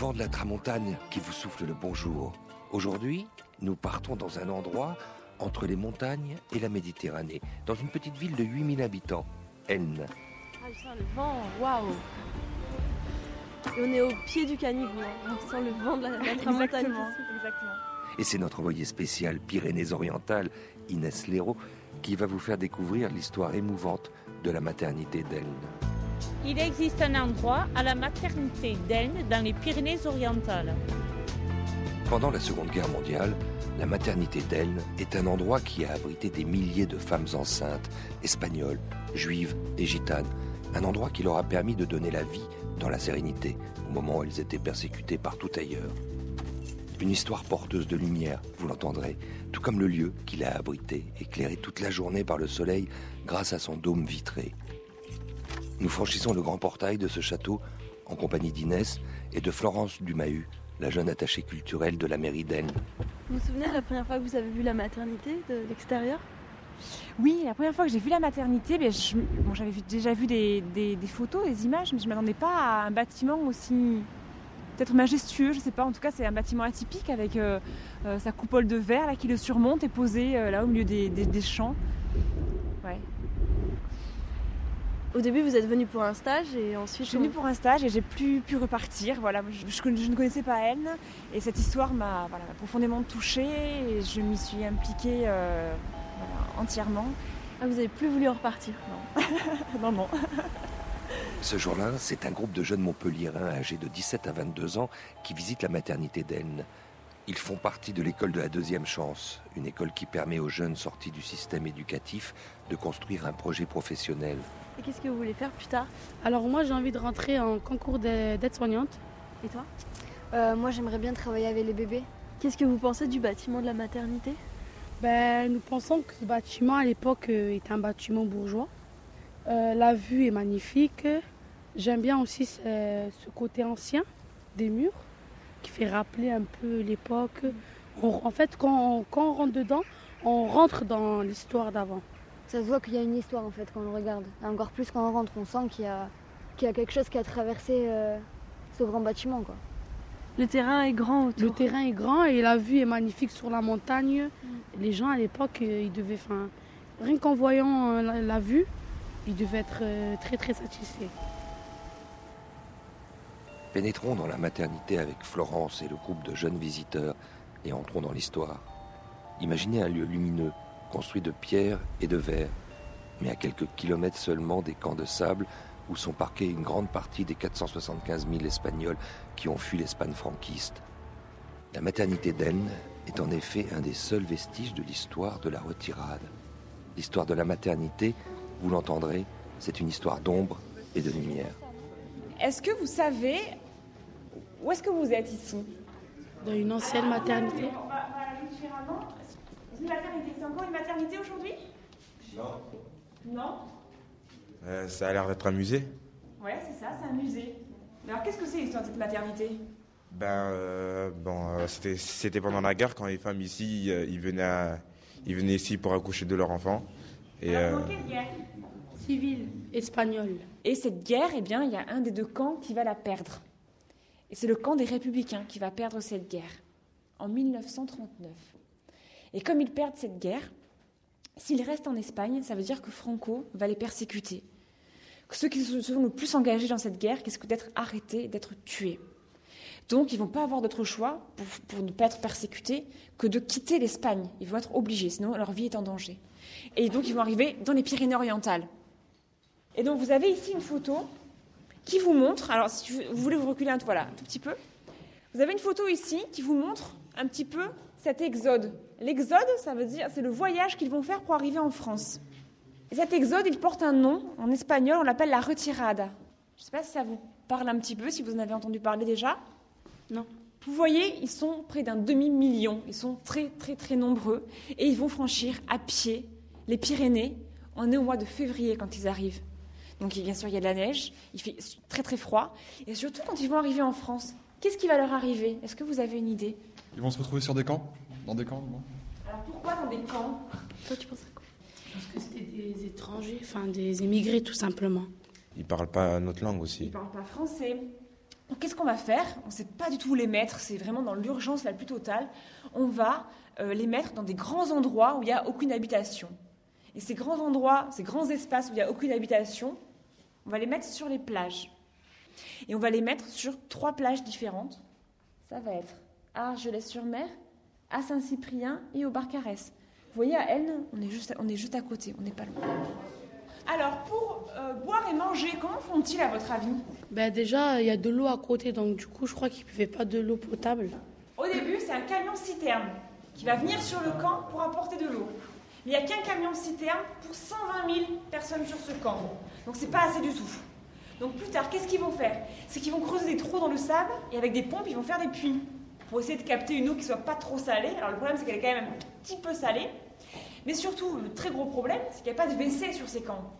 Vent de la tramontagne qui vous souffle le bonjour. Aujourd'hui, nous partons dans un endroit entre les montagnes et la Méditerranée, dans une petite ville de 8000 habitants, Elne. Ah, je sens le vent, waouh Et on est au pied du caniveau, hein. on sent le vent de la, la tramontagne. Exactement, qui souffle. exactement. Et c'est notre envoyé spécial Pyrénées-Orientales, Inès Léraud, qui va vous faire découvrir l'histoire émouvante de la maternité d'Elne. Il existe un endroit à la maternité d'Elne dans les Pyrénées-Orientales. Pendant la Seconde Guerre mondiale, la maternité d'Elne est un endroit qui a abrité des milliers de femmes enceintes, espagnoles, juives et gitanes. Un endroit qui leur a permis de donner la vie dans la sérénité, au moment où elles étaient persécutées partout ailleurs. Une histoire porteuse de lumière, vous l'entendrez, tout comme le lieu qui l'a abrité, éclairé toute la journée par le soleil grâce à son dôme vitré. Nous franchissons le grand portail de ce château en compagnie d'Inès et de Florence Dumahut, la jeune attachée culturelle de la mairie d'Elne. Vous vous souvenez de la première fois que vous avez vu la maternité de l'extérieur? Oui, la première fois que j'ai vu la maternité, ben, je- bon, j'avais déjà vu des, des- des photos, des images, mais je ne m'attendais pas à un bâtiment aussi peut-être majestueux, je sais pas. En tout cas, c'est un bâtiment atypique avec euh, euh, sa coupole de verre là, qui le surmonte et posée euh, là au milieu des, des- des champs. Au début, vous êtes venu pour un stage et ensuite. Je suis venue pour un stage et j'ai pu, pu repartir. Voilà, je, je conna- je ne connaissais pas Elne et cette histoire m'a voilà, profondément touchée et je m'y suis impliquée euh, voilà, entièrement. Ah, vous avez plus voulu en repartir Non, non. Ce jour-là, c'est un groupe de jeunes Montpelliérains âgés de 17 à 22 ans qui visitent la maternité d'Elne. Ils font partie de l'école de la deuxième chance, une école qui permet aux jeunes sortis du système éducatif de construire un projet professionnel. Et qu'est-ce que vous voulez faire plus tard Alors moi j'ai envie de rentrer en concours de- d'aide-soignante. Et toi Euh, moi, j'aimerais bien travailler avec les bébés. Qu'est-ce que vous pensez du bâtiment de la maternité? Ben, nous pensons que ce bâtiment à l'époque euh, était un bâtiment bourgeois. Euh, la vue est magnifique. J'aime bien aussi ce, ce côté ancien des murs qui fait rappeler un peu l'époque. En fait, quand on, quand on rentre dedans, on rentre dans l'histoire d'avant. Ça se voit qu'il y a une histoire en fait quand on le regarde. Et encore plus quand on rentre, on sent qu'il y a, qu'il y a quelque chose qui a traversé euh, ce grand bâtiment. Quoi. Le terrain est grand autour. Le terrain est grand et la vue est magnifique sur la montagne. Les gens à l'époque, euh, ils devaient, enfin, rien qu'en voyant euh, la, la vue, ils devaient être euh, très très satisfaits. Pénétrons dans la maternité avec Florence et le groupe de jeunes visiteurs et entrons dans l'histoire. Imaginez un lieu lumineux, construit de pierre et de verre, mais à quelques kilomètres seulement des camps de sable où sont parqués une grande partie des 475 000 Espagnols qui ont fui l'Espagne franquiste. La maternité d'Elne est en effet un des seuls vestiges de l'histoire de la retirade. L'histoire de la maternité, vous l'entendrez, c'est une histoire d'ombre et de lumière. Est-ce que vous savez où est-ce que vous êtes ici? Dans une ancienne maternité? La maternité, c'est encore une maternité aujourd'hui? Non. Non? Euh, ça a l'air d'être un musée. Ouais, c'est ça, c'est un musée. Mais alors qu'est-ce que c'est l'histoire de cette maternité? Ben, euh, bon, euh, c'était, c'était pendant la guerre quand les femmes ici, euh, ils, venaient à- ils venaient ici pour accoucher de leurs enfants. Et euh, Dans quelle guerre? Civile, espagnole. Et cette guerre, eh bien, il y a un des deux camps qui va la perdre. Et c'est le camp des républicains qui va perdre cette guerre en 1939. Et comme ils perdent cette guerre, s'ils restent en Espagne, ça veut dire que Franco va les persécuter. Que ceux qui se sont le plus engagés dans cette guerre risquent d'être arrêtés, d'être tués. Donc, ils vont pas avoir d'autre choix pour, ne pas être persécutés que de quitter l'Espagne. Ils vont être obligés, sinon leur vie est en danger. Et donc, ils vont arriver dans les Pyrénées-Orientales. Et donc, vous avez ici une photo qui vous montre, alors si vous voulez vous reculer un, voilà, un tout petit peu, vous avez une photo ici qui vous montre un petit peu cet exode. L'exode, ça veut dire, c'est le voyage qu'ils vont faire pour arriver en France. Et cet exode, il porte un nom, en espagnol, on l'appelle la retirada. Je ne sais pas si ça vous parle un petit peu, si vous en avez entendu parler déjà. Non. Vous voyez, ils sont près d'un demi-million, ils sont très très très nombreux, et ils vont franchir à pied les Pyrénées. On est au mois de février quand ils arrivent. Donc bien sûr, il y a de la neige, il fait très très froid, et surtout quand ils vont arriver en France, qu'est-ce qui va leur arriver? Est-ce que vous avez une idée? Ils vont se retrouver sur des camps? Dans des camps non Alors pourquoi dans des camps? Toi, tu penses à quoi? Parce que c'était des étrangers, enfin des émigrés tout simplement. ils parlent pas notre langue Ils aussi. ne parlent pas français. Donc qu'est-ce qu'on va faire? On ne sait pas du tout où les mettre, c'est vraiment dans l'urgence la plus totale. On va euh, les mettre dans des grands endroits où il n'y a aucune habitation. Et ces grands endroits, ces grands espaces où il n'y a aucune habitation, on va les mettre sur les plages. Et on va les mettre sur trois plages différentes. Ça va être Argelès-sur-Mer, à Saint-Cyprien et au Barcarès. Vous voyez, à Elne, on est juste, on est juste à côté, on n'est pas loin. Alors, pour euh, boire et manger, comment font-ils à votre avis? Ben déjà, il y a de l'eau à côté, donc du coup, je crois qu'ils ne buvaient pas de l'eau potable. Au début, c'est un camion citerne qui va venir sur le camp pour apporter de l'eau. Mais il n'y a qu'un camion citerne pour 120 000 personnes sur ce camp. Donc c'est pas assez du tout. Donc plus tard, qu'est-ce qu'ils vont faire? C'est qu'ils vont creuser des trous dans le sable et avec des pompes, ils vont faire des puits pour essayer de capter une eau qui soit pas trop salée. Alors le problème, c'est qu'elle est quand même un petit peu salée. Mais surtout, le très gros problème, c'est qu'il n'y a pas de WC sur ces camps.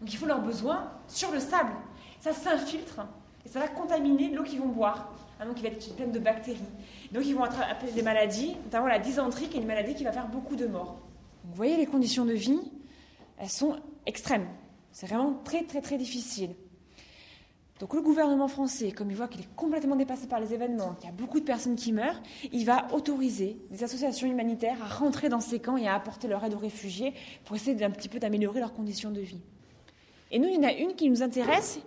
Donc il faut leurs besoins sur le sable. Ça s'infiltre et ça va contaminer l'eau qu'ils vont boire. Ah, donc il va être pleine de bactéries. Donc ils vont attraper des maladies, notamment la dysenterie, qui est une maladie qui va faire beaucoup de morts. vous voyez, les conditions de vie, elles sont extrêmes. C'est vraiment très très très difficile. Donc le gouvernement français, comme il voit qu'il est complètement dépassé par les événements, qu'il y a beaucoup de personnes qui meurent, il va autoriser des associations humanitaires à rentrer dans ces camps et à apporter leur aide aux réfugiés pour essayer d'un petit peu d'améliorer leurs conditions de vie. Et nous, il y en a une qui nous intéresse,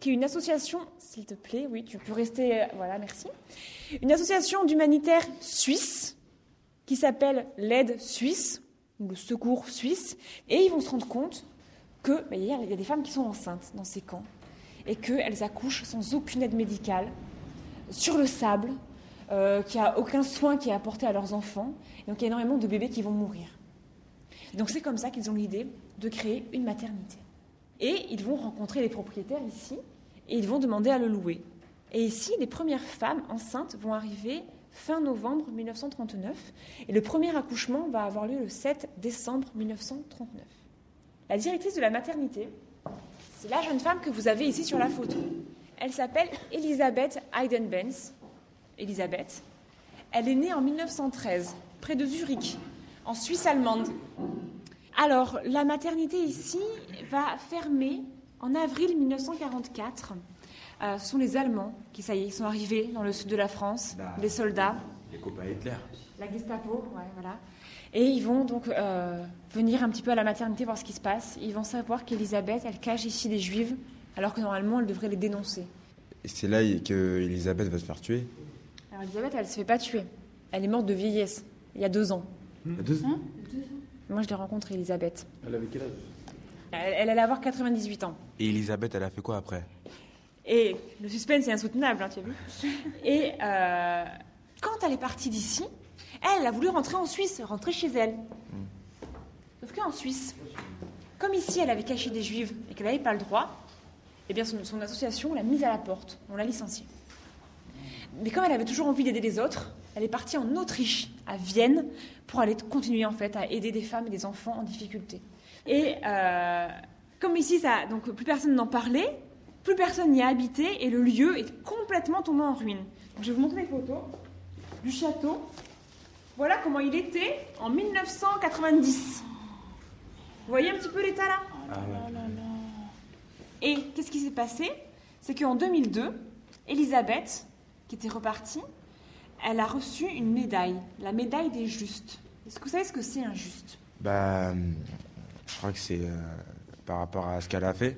qui est une association, s'il te plaît, oui, tu peux rester, voilà, merci, une association d'humanitaires suisse qui s'appelle l'aide suisse, ou le secours suisse, et ils vont se rendre compte qu'il ben, y a des femmes qui sont enceintes dans ces camps et qu'elles accouchent sans aucune aide médicale, sur le sable, euh, qu'il n'y a aucun soin qui est apporté à leurs enfants. Et donc il y a énormément de bébés qui vont mourir. donc c'est comme ça qu'ils ont l'idée de créer une maternité. Et ils vont rencontrer les propriétaires ici et ils vont demander à le louer. Et ici, les premières femmes enceintes vont arriver fin novembre 1939 et le premier accouchement va avoir lieu le 7 décembre 1939. La directrice de la maternité, c'est la jeune femme que vous avez ici sur la photo. Elle s'appelle Elisabeth Heidenbenz. Elisabeth. Elle est née en 1913, près de Zurich, en Suisse allemande. Alors, la maternité ici va fermer en avril 1944. Euh, ce sont les Allemands qui, ça y est, sont arrivés dans le sud de la France, bah, les soldats. Les copains Hitler. La Gestapo, ouais, voilà. Et ils vont donc euh, venir un petit peu à la maternité voir ce qui se passe. Ils vont savoir qu'Elisabeth, elle cache ici des juives, alors que normalement, elle devrait les dénoncer. Et c'est là que Elisabeth va se faire tuer Alors Elisabeth, elle se fait pas tuer. Elle est morte de vieillesse, il y a deux ans. Il y a deux ans, Moi, je l'ai rencontrée, Elisabeth. Elle avait quel âge? Elle, elle, allait avoir 98 ans. Et Elisabeth, elle a fait quoi après? Et le suspense est insoutenable, hein, tu as vu Et euh, quand elle est partie d'ici, elle, a voulu rentrer en Suisse, rentrer chez elle. Sauf qu'en Suisse, comme ici elle avait caché des juifs et qu'elle n'avait pas le droit, eh bien son, association l'a mise à la porte, on l'a licenciée. Mais comme elle avait toujours envie d'aider les autres, elle est partie en Autriche, à Vienne, pour aller continuer en fait à aider des femmes et des enfants en difficulté. Et euh, comme ici, ça, donc plus personne n'en parlait, plus personne n'y a habité et le lieu est complètement tombé en ruine. je vais vous montrer les photos du château. Voilà comment il était en 1990. Vous voyez un petit peu l'état là ah Et qu'est-ce qui s'est passé? C'est qu'en 2002, Elisabeth, qui était repartie, elle a reçu une médaille, la médaille des justes. Est-ce que vous savez ce que c'est un juste? Bah, je crois que c'est euh, par rapport à ce qu'elle a fait.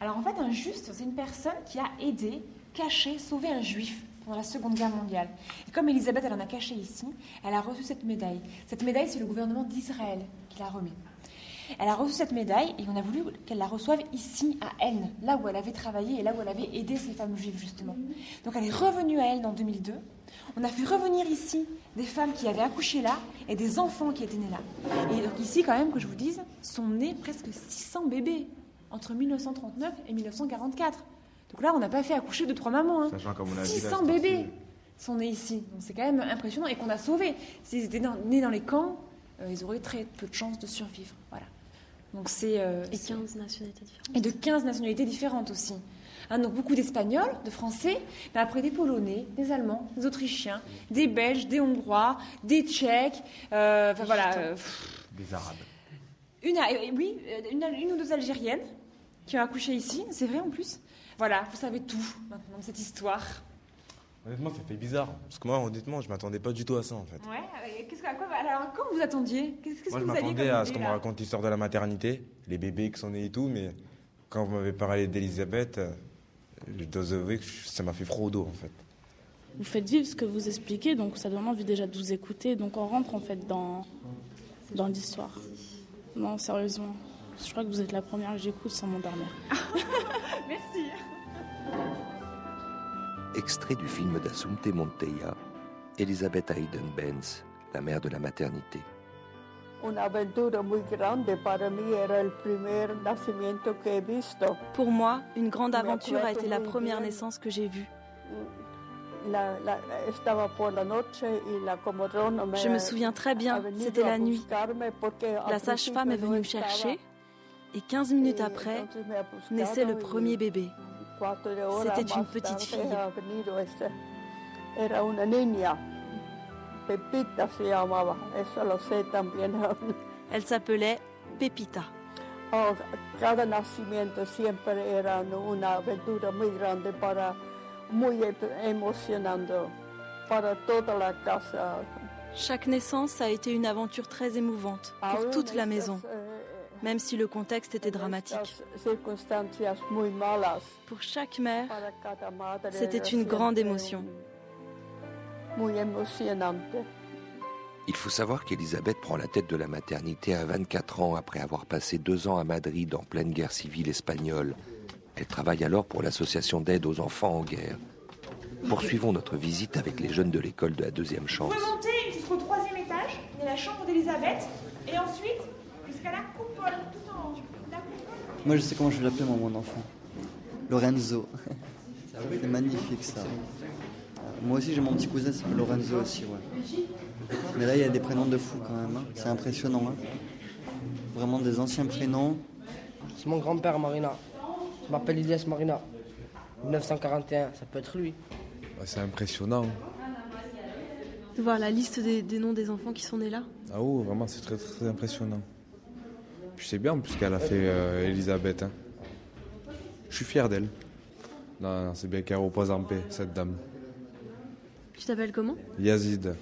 Alors en fait, un juste, c'est une personne qui a aidé, caché, sauvé un juif pendant la Seconde Guerre mondiale. Et comme Elisabeth, elle en a caché ici, elle a reçu cette médaille. Cette médaille, c'est le gouvernement d'Israël qui l'a remis. Elle a reçu cette médaille et on a voulu qu'elle la reçoive ici, à Elle, là où elle avait travaillé et là où elle avait aidé ces femmes juives, justement. Donc elle est revenue à Elle en 2002. On a fait revenir ici des femmes qui avaient accouché là et des enfants qui étaient nés là. Et donc ici, quand même, que je vous dise, sont nés presque 600 bébés entre 1939 et 1944. Donc là, on n'a pas fait accoucher de trois mamans. Hein. 600 bébés sont nés ici. Donc c'est quand même impressionnant et qu'on a sauvés. S'ils étaient nés dans les camps, euh, ils auraient très peu de chances de survivre. Voilà. Donc c'est. Euh, et 15 nationalités différentes. Et de 15 nationalités différentes aussi. Hein, donc beaucoup d'Espagnols, de Français, mais après des Polonais, des Allemands, des Autrichiens, des Belges, des Hongrois, des Tchèques, euh, enfin voilà. des Arabes. Une, oui, une, une, ou deux Algériennes qui ont accouché ici, c'est vrai en plus. Voilà, vous savez tout maintenant de cette histoire. Honnêtement, ça fait bizarre. Parce que moi, honnêtement, je m'attendais pas du tout à ça, en fait. Ouais, euh, qu'est-ce que, à quoi, alors, quand vous attendiez? Qu'est-ce Moi, je vous m'attendais à ce qu'on me raconte l'histoire de la maternité, les bébés qui sont nés et tout, mais quand vous m'avez parlé d'Elisabeth, euh, je dois avouer que ça m'a fait froid au dos, en fait. Vous faites vivre ce que vous expliquez, donc ça donne envie déjà de vous écouter. Donc on rentre en fait dans, dans l'histoire. Non, sérieusement. Je crois que vous êtes la première que j'écoute sans m'endormir. Merci. Extrait du film d'Assumpte Monteia, Elisabeth Hayden Benz, la mère de la maternité. Una aventura muy grande para mí era el primer nacimiento que he visto. Pour moi, une grande aventure a été la première bien. naissance que j'ai vue. La- la- estaba por la noche y la comadrona me Je me souviens très bien, c'était la nuit. La sage-femme est venue me estaba. chercher et 15 minutes après, naissait le premier bébé. C'était une petite fille. Elle s'appelait Pepita. Oh, cada nacimiento siempre era una aventura muy grande para, muy em- emocionante para toda la casa. Chaque naissance a été une aventure très émouvante pour toute la maison, eh, même si le contexte était dramatique. Pour chaque mère, C'était une grande émotion. Muy emocionante. Il faut savoir qu'Elisabeth prend la tête de la maternité à 24 ans après avoir passé deux ans à Madrid en pleine guerre civile espagnole. Elle travaille alors pour l'association d'aide aux enfants en guerre. Poursuivons notre visite avec les jeunes de l'école de la deuxième Vous chance. pouvez monter jusqu'au troisième étage, il y a la chambre d'Elisabeth, et ensuite jusqu'à la coupole, tout en haut. La coupole. Moi, je sais comment je vais l'appeler, mon enfant. Lorenzo. C'est magnifique, ça. Moi aussi, j'ai mon petit cousin s'appelle Lorenzo aussi, ouais. Mais là, il y a des prénoms de fou quand même. hein. C'est impressionnant. hein. Vraiment des anciens prénoms. C'est mon grand-père Marina. Je m'appelle Ilias Marina. 1941, ça peut être lui. C'est impressionnant. de voir la liste des, des noms des enfants qui sont nés là. Ah oui, vraiment, c'est très, très impressionnant. Puis c'est bien en plus qu'elle a fait euh, Elisabeth. hein. Je suis fier d'elle. Non, non, c'est bien qu'elle repose en paix, cette dame. Tu t'appelles comment? Yazid.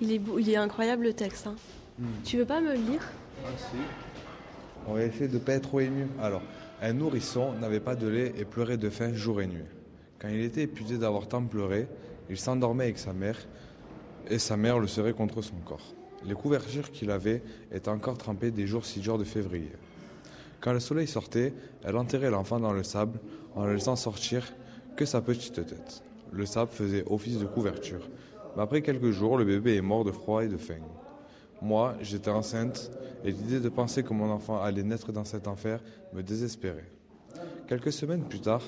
il est, beau, il est incroyable le texte. hein. Hmm. Tu veux pas me le lire? On va essayer de ne pas être trop ému. Alors, un nourrisson n'avait pas de lait et pleurait de faim jour et nuit. Quand il était épuisé d'avoir tant pleuré, il s'endormait avec sa mère et sa mère le serrait contre son corps. Les couvertures qu'il avait étaient encore trempées des jours si jours de février. Quand le soleil sortait, elle enterrait l'enfant dans le sable en ne laissant sortir que sa petite tête. Le sable faisait office de couverture. Mais après quelques jours, le bébé est mort de froid et de faim. Moi, j'étais enceinte et l'idée de penser que mon enfant allait naître dans cet enfer me désespérait. Quelques semaines plus tard,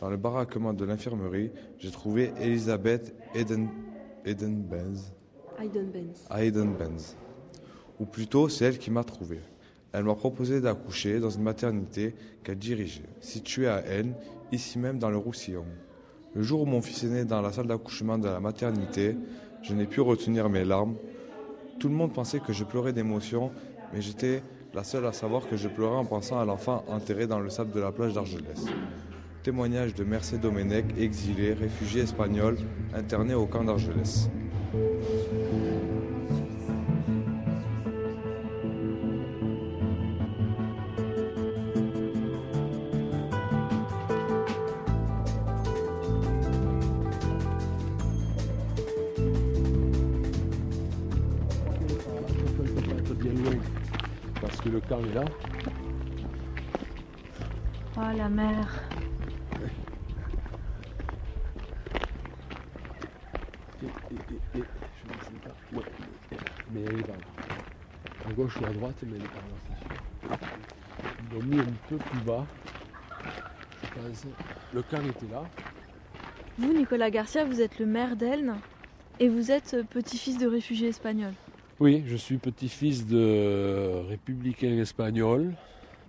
dans le baraquement de l'infirmerie, j'ai trouvé Elisabeth Eden, Eden Benz. Hayden Benz. Ou plutôt, c'est elle qui m'a trouvé. Elle m'a proposé d'accoucher dans une maternité qu'elle dirigeait, située à N, ici même dans le Roussillon. Le jour où mon fils est né dans la salle d'accouchement de la maternité, je n'ai pu retenir mes larmes. Tout le monde pensait que je pleurais d'émotion, mais j'étais la seule à savoir que je pleurais en pensant à l'enfant enterré dans le sable de la plage d'Argelès. Témoignage de Mercé Domenech, exilé, réfugié espagnol, interné au camp d'Argelès. Mais un peu plus bas. Je pense. Le était là. Vous, Nicolas Garcia, vous êtes le maire d'Elne et vous êtes euh, petit-fils de réfugiés espagnols. Oui, je suis petit-fils de républicains espagnols.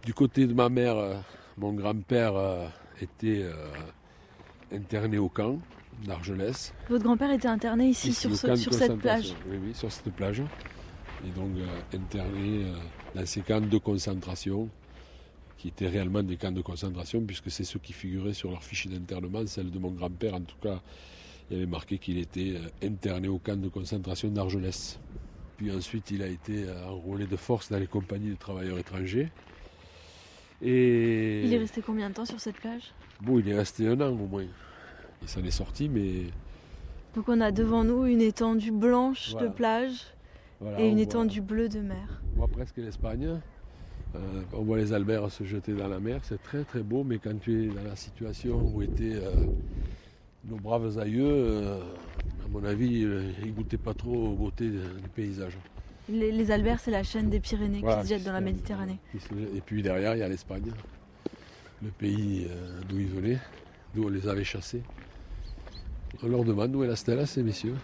Du côté de ma mère, euh, mon grand-père euh, était interné au camp d'Argelès. Votre grand-père était interné ici, Ici, sur, ce- sur cette plage. Oui, oui, sur cette plage. Et donc euh, interné euh, dans ces camps de concentration, qui étaient réellement des camps de concentration, puisque c'est ceux qui figuraient sur leur fichier d'internement, celle de mon grand-père en tout cas il y avait marqué qu'il était euh, interné au camp de concentration d'Argelès. Puis ensuite, il a été enrôlé de force dans les compagnies de travailleurs étrangers. Et Il est resté combien de temps sur cette plage? Bon, il est resté un an au moins. Il s'en est sorti, mais Donc on a devant nous une étendue blanche Voilà. de plage voilà, et une voit- étendue bleue de mer. On voit presque l'Espagne. Euh, on voit les Alberts se jeter dans la mer. C'est très très beau, mais quand tu es dans la situation où étaient euh, nos braves aïeux, euh, à mon avis, ils goûtaient pas trop aux beautés du paysage. Les, les Alberts, c'est la chaîne des Pyrénées Voilà, qui se jette dans la Méditerranée. Et puis derrière, il y a l'Espagne, le pays d'où ils venaient, d'où on les avait chassés. On leur demande où est la stèle à ces messieurs?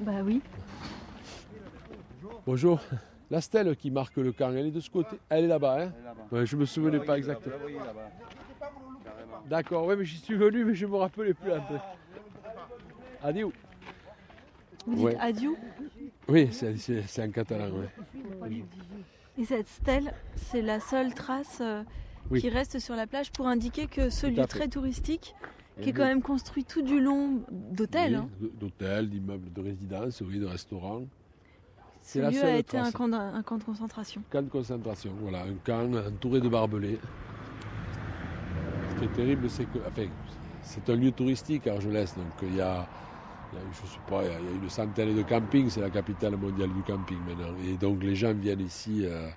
Bah oui. Bonjour. La stèle qui marque le camp, elle est de ce côté. Elle est là-bas, hein Ouais, Je me souvenais pas exactement. D'accord, ouais, mais j'y suis venu, mais je me rappelais plus un peu. Adieu. Vous dites Ouais. adieu Oui, c'est c'est- c'est en catalan, ouais. Et cette stèle, c'est la seule trace euh, Oui. qui reste sur la plage pour indiquer que ce lieu très touristique, Et qui est quand même construit tout du long d'hôtels, Oui, hein, D'hôtels, d'immeubles de résidence, oui, de restaurants. Ce la lieu a seule été un camp, d'un- un camp de concentration. Camp de concentration, voilà, un camp entouré de barbelés. Ce qui est terrible, c'est que, enfin, c'est un lieu touristique, Argelès, donc il y a, il y a, je sais pas, il y a- une centaine de campings, c'est la capitale mondiale du camping maintenant. Et donc les gens viennent ici euh,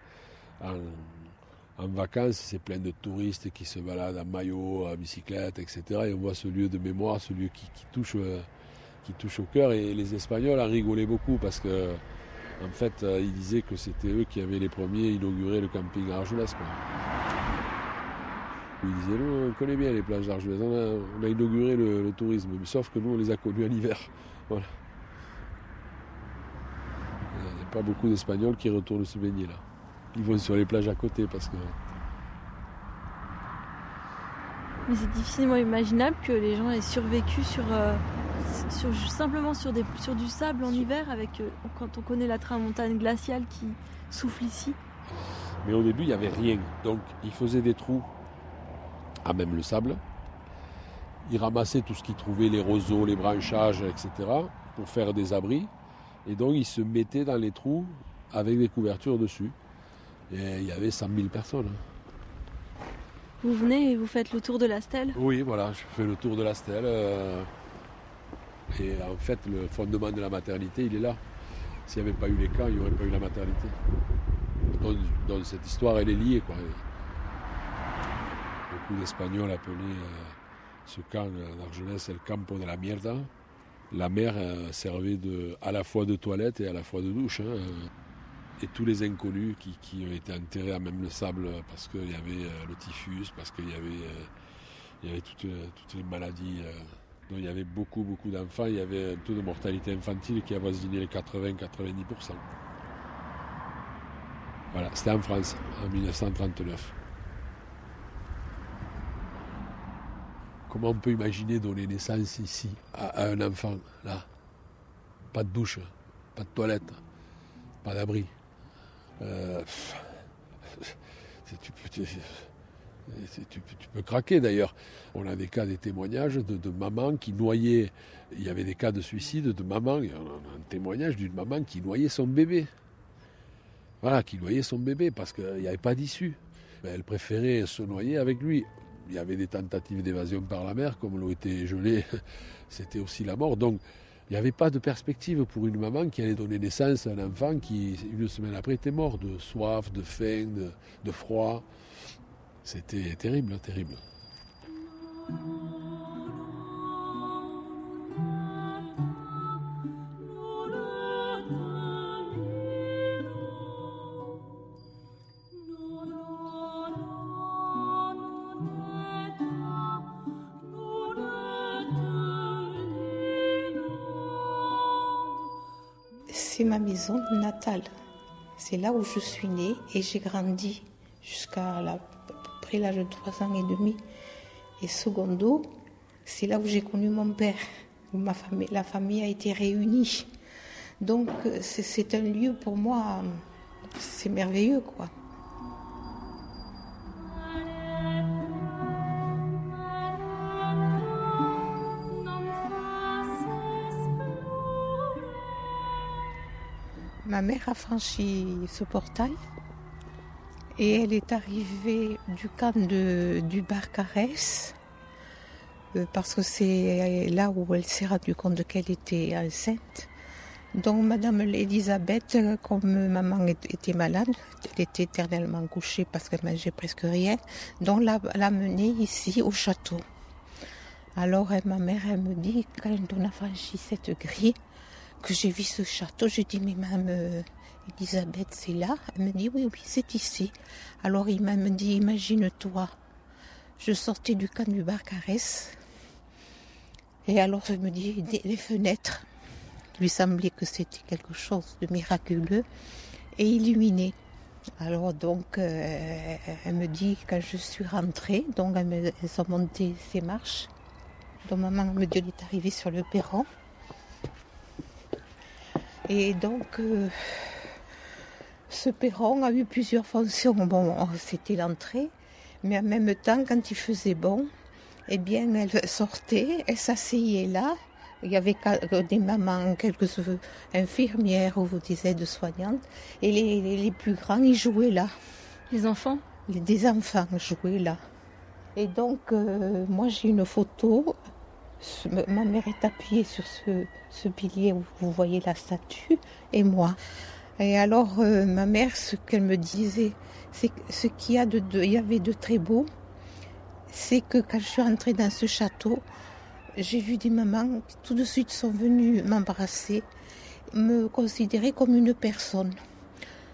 en, en vacances, c'est plein de touristes qui se baladent en maillot, en bicyclette, etc. Et on voit ce lieu de mémoire, ce lieu qui, qui touche, euh, qui touche au cœur. Et les Espagnols en rigolaient beaucoup parce que en fait, euh, ils disaient que c'était eux qui avaient les premiers inauguré le camping à Argelès. Ils disaient, nous, on connaît bien les plages d'Argelès, on a, inauguré le, tourisme, sauf que nous, on les a connus en hiver. Voilà. Il n'y a pas beaucoup d'Espagnols qui retournent se baigner là. Ils vont sur les plages à côté parce que... Mais c'est difficilement imaginable que les gens aient survécu sur, euh, sur- simplement sur, des, sur du sable en hiver, avec euh, quand on connaît la tramontane glaciale qui souffle ici. Mais au début, il n'y avait rien. Donc, ils faisaient des trous à même le sable. Ils ramassaient tout ce qu'ils trouvaient, les roseaux, les branchages, etc., pour faire des abris. Et donc, ils se mettaient dans les trous avec des couvertures dessus. Et il y avait 100 000 personnes. hein. Vous venez et vous faites le tour de la stèle? Oui, voilà, je fais le tour de la stèle. euh, et en fait, le fondement de la maternité, il est là. S'il n'y avait pas eu les camps, il n'y aurait pas eu la maternité. Donc, cette histoire, elle est liée. Beaucoup d'Espagnols appelaient euh, ce camp euh, d'Argelès le campo de la mierda. La mer euh, servait à la fois de toilette et à la fois de douche. hein, euh. et tous les inconnus qui, ont été enterrés à même le sable euh, parce qu'il y avait euh, le typhus, parce qu'il y avait, euh, euh, toutes les maladies. Donc il y avait beaucoup, beaucoup d'enfants. Il y avait un taux de mortalité infantile qui avoisinait les 80-90%. Voilà, c'était en France, en 1939. Comment on peut imaginer donner naissance ici à, un enfant, là? Pas de douche, pas de toilette, pas d'abri. Euh, tu, peux, craquer d'ailleurs. On a des cas, des témoignages de, mamans qui noyaient. Il y avait des cas de suicide de mamans. Y a un, témoignage d'une maman qui noyait son bébé. Voilà, qui noyait son bébé parce qu'il n'y avait pas d'issue. Mais Elle préférait se noyer avec lui. Il y avait des tentatives d'évasion par la mer, comme l'ont été gelés. C'était aussi la mort. Donc, il n'y avait pas de perspective pour une maman qui allait donner naissance à un enfant qui, une semaine après, était mort de soif, de faim, de froid. C'était terrible, terrible. C'est ma maison natale. C'est là où je suis née et j'ai grandi jusqu'à la- l'âge de 3 ans et demi. Et secondo, c'est là où j'ai connu mon père, où ma famille, la famille a été réunie. Donc c'est un lieu pour moi, c'est merveilleux quoi. Ma mère a franchi ce portail et elle est arrivée du camp de, du Barcarès euh, parce que c'est là où elle s'est rendue compte qu'elle était enceinte. Donc Madame Elisabeth, comme maman était malade, elle était éternellement couchée parce qu'elle mangeait presque rien, donc l'a, menée ici au château. Alors ma mère, elle me dit, quand on a franchi cette grille, que j'ai vu ce château, je dis, mais Madame euh, Elisabeth, c'est là Elle me dit, oui, oui, c'est ici. Alors il m'a dit, imagine-toi, je sortais du camp du Barcarès, et alors je me dis, les fenêtres, lui semblait que c'était quelque chose de miraculeux et illuminé. Alors donc, euh, elle me dit quand je suis rentrée, donc elle, me, elles ont monté ces marches. Donc maman me dit est arrivée sur le perron. Et donc, euh, ce perron a eu plusieurs fonctions. Bon, c'était l'entrée, mais en même temps, quand il faisait bon, eh bien, elle sortait, elle s'asseyait là, il y avait des mamans, quelques infirmières ou des aides-soignantes. Et les, les, les, plus grands, ils jouaient là. Les enfants? Des enfants jouaient là. Et donc, euh, moi, j'ai une photo. Ma mère est appuyée sur ce, ce, pilier où vous voyez la statue, et moi. Et alors, euh, ma mère, ce qu'elle me disait, c'est ce qu'il y, a de, y avait de très beau, c'est que quand je suis entrée dans ce château, j'ai vu des mamans qui tout de suite sont venues m'embrasser, me considérer comme une personne,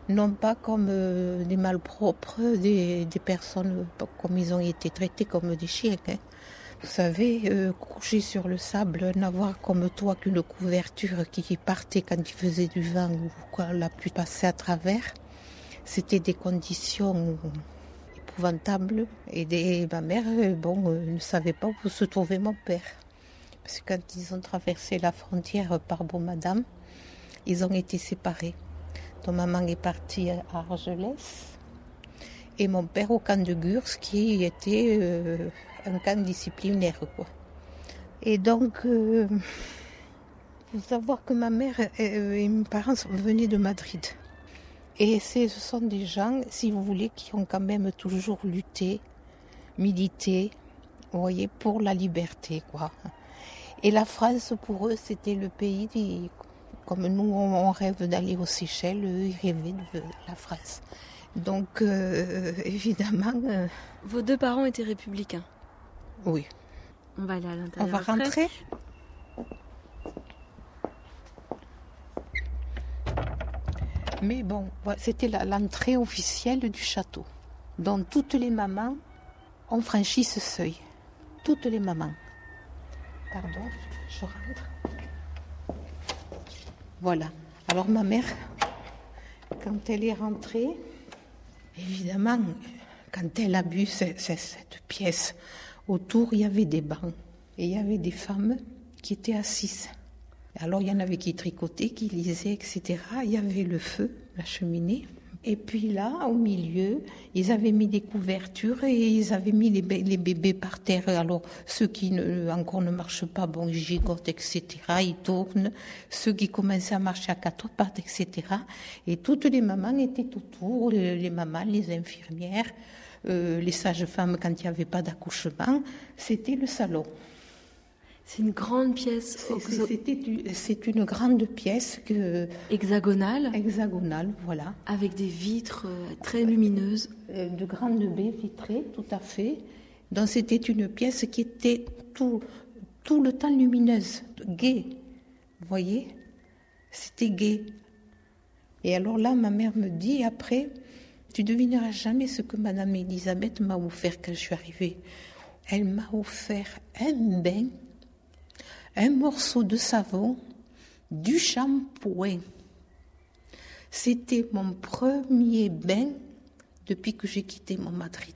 non pas comme euh, des malpropres, des, des, personnes comme ils ont été traités comme des chiens. Hein. Vous savez, euh, coucher sur le sable, n'avoir comme toi qu'une couverture qui partait quand il faisait du vent ou quand la pluie passait à travers, c'était des conditions épouvantables. Et ma mère, bon, euh, ne savait pas où se trouvait mon père. Parce que quand ils ont traversé la frontière par Beau Madame, ils ont été séparés. Donc maman est partie à Argelès et mon père au camp de Gurs qui était euh, un camp disciplinaire. Quoi. Et donc, euh, faut savoir que ma mère euh, et mes parents venaient de Madrid. Et ce sont des gens, si vous voulez, qui ont quand même toujours lutté, milité, vous voyez, pour la liberté, quoi. Et la France, pour eux, c'était le pays, des, comme nous, on rêve d'aller aux Seychelles, eux, ils rêvaient de la France. Donc, euh, évidemment. Euh, Vos deux parents étaient républicains Oui. On va aller à l'intérieur. On va après. rentrer Mais bon, c'était l'entrée officielle du château. Donc, toutes les mamans ont franchi ce seuil. Toutes les mamans. Pardon, je rentre. Voilà. Alors ma mère, quand elle est rentrée, évidemment, quand elle a bu cette, cette pièce, autour il y avait des bancs et il y avait des femmes qui étaient assises. Alors il y en avait qui tricotaient, qui lisaient, etc. Il y avait le feu, la cheminée. Et puis là, au milieu, ils avaient mis des couvertures et ils avaient mis les, bébés par terre. Alors, ceux qui encore ne marchent pas, bon, ils gigotent, etc., ils tournent. Ceux qui commençaient à marcher à quatre pattes, etc. Et toutes les mamans étaient autour, les mamans, les infirmières, euh, les sages-femmes quand il n'y avait pas d'accouchement. C'était le salon. C'est une grande pièce. C'est une grande pièce que hexagonale. Hexagonale, voilà. Avec des vitres très lumineuses. De grandes baies vitrées, tout à fait. Donc c'était une pièce qui était tout, tout le temps lumineuse, gaie. Vous voyez C'était gai. Et alors là, ma mère me dit après, tu devineras jamais ce que Madame Elisabeth m'a offert quand je suis arrivée. Elle m'a offert un bain un morceau de savon, du shampoing. C'était mon premier bain depuis que j'ai quitté mon Madrid.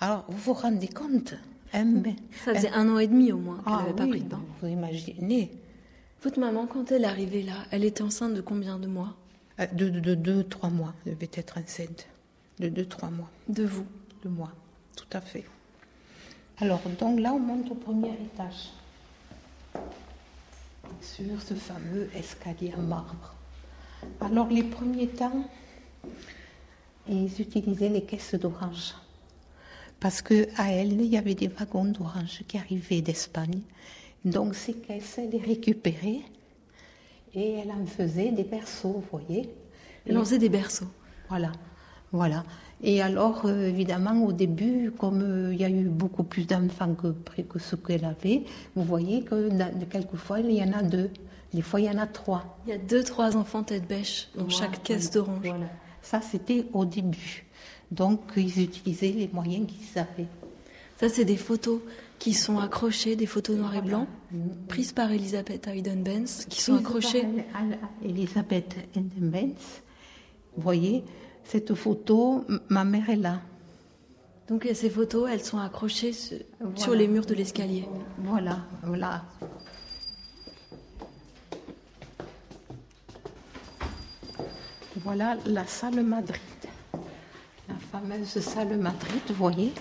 Alors, vous vous rendez compte un bain, Ça faisait un, un an et demi au moins qu'elle ah, n'avait pas oui, pris de bain. Vous imaginez Votre maman, quand elle est arrivée là, elle était enceinte de combien de mois? De, de, de, deux, trois mois. Elle devait être enceinte. De deux, trois mois. De vous De moi, tout à fait. Alors, donc là, on monte au premier étage. Sur ce fameux escalier en marbre. Alors, les premiers temps, ils utilisaient les caisses d'orange. Parce qu'à Elne, il y avait des wagons d'orange qui arrivaient d'Espagne. Donc, ces caisses, elle les récupérait et elle en faisait des berceaux, vous voyez. Elle en faisait des berceaux. Voilà, voilà. Et alors, euh, évidemment, au début, comme euh, il y a eu beaucoup plus d'enfants que, que ce qu'elle avait, vous voyez que quelquefois, il y en a deux. Des fois, il y en a trois. Il y a deux, trois enfants tête bêche dans chaque caisse d'orange. Voilà. Ça, c'était au début. Donc, ils utilisaient les moyens qu'ils avaient. Ça, c'est des photos qui sont accrochées, des photos noir et blanc, prises par Elisabeth Hayden-Benz, qui sont accrochées. Elisabeth Hayden-Benz, vous voyez, cette photo, ma mère est là. Donc ces photos, elles sont accrochées sur les murs de l'escalier. Voilà, voilà. Voilà la salle Madrid. La fameuse salle Madrid, vous voyez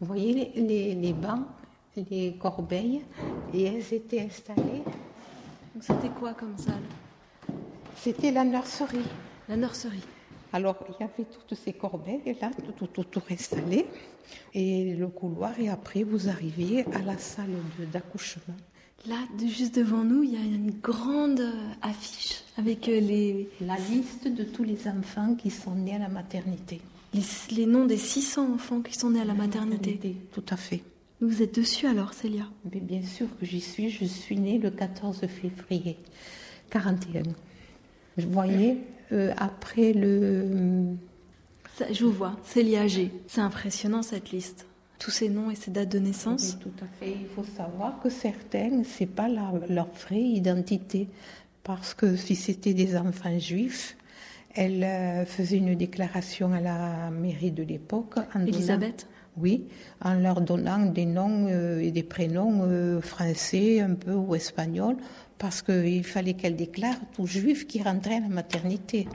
Vous voyez les, les, bancs, les corbeilles, et elles étaient installées. C'était quoi comme salle? C'était la nurserie. La nurserie. Alors, il y avait toutes ces corbeilles là, tout, tout, tout installées, et le couloir, et après, vous arriviez à la salle d'accouchement. Là, juste devant nous, il y a une grande affiche avec euh, les... La liste de tous les enfants qui sont nés à la maternité. Les, noms des 600 enfants qui sont nés à la, maternité. Tout à fait. Vous êtes dessus alors, Célia? Mais Bien sûr que j'y suis. Je suis née le 14 février 41. Vous voyez, euh, après le... Ça, je vous vois, Célia G. C'est impressionnant cette liste tous ces noms et ces dates de naissance oui, Tout à fait. Il faut savoir que certains, c'est pas leur vraie identité. Parce que si c'était des enfants juifs, elle euh, faisait une déclaration à la mairie de l'époque. Elisabeth Oui, en leur donnant des noms euh, et des prénoms euh, français un peu ou espagnols, parce qu'il fallait qu'elle déclare tout juif qui rentrait à la maternité.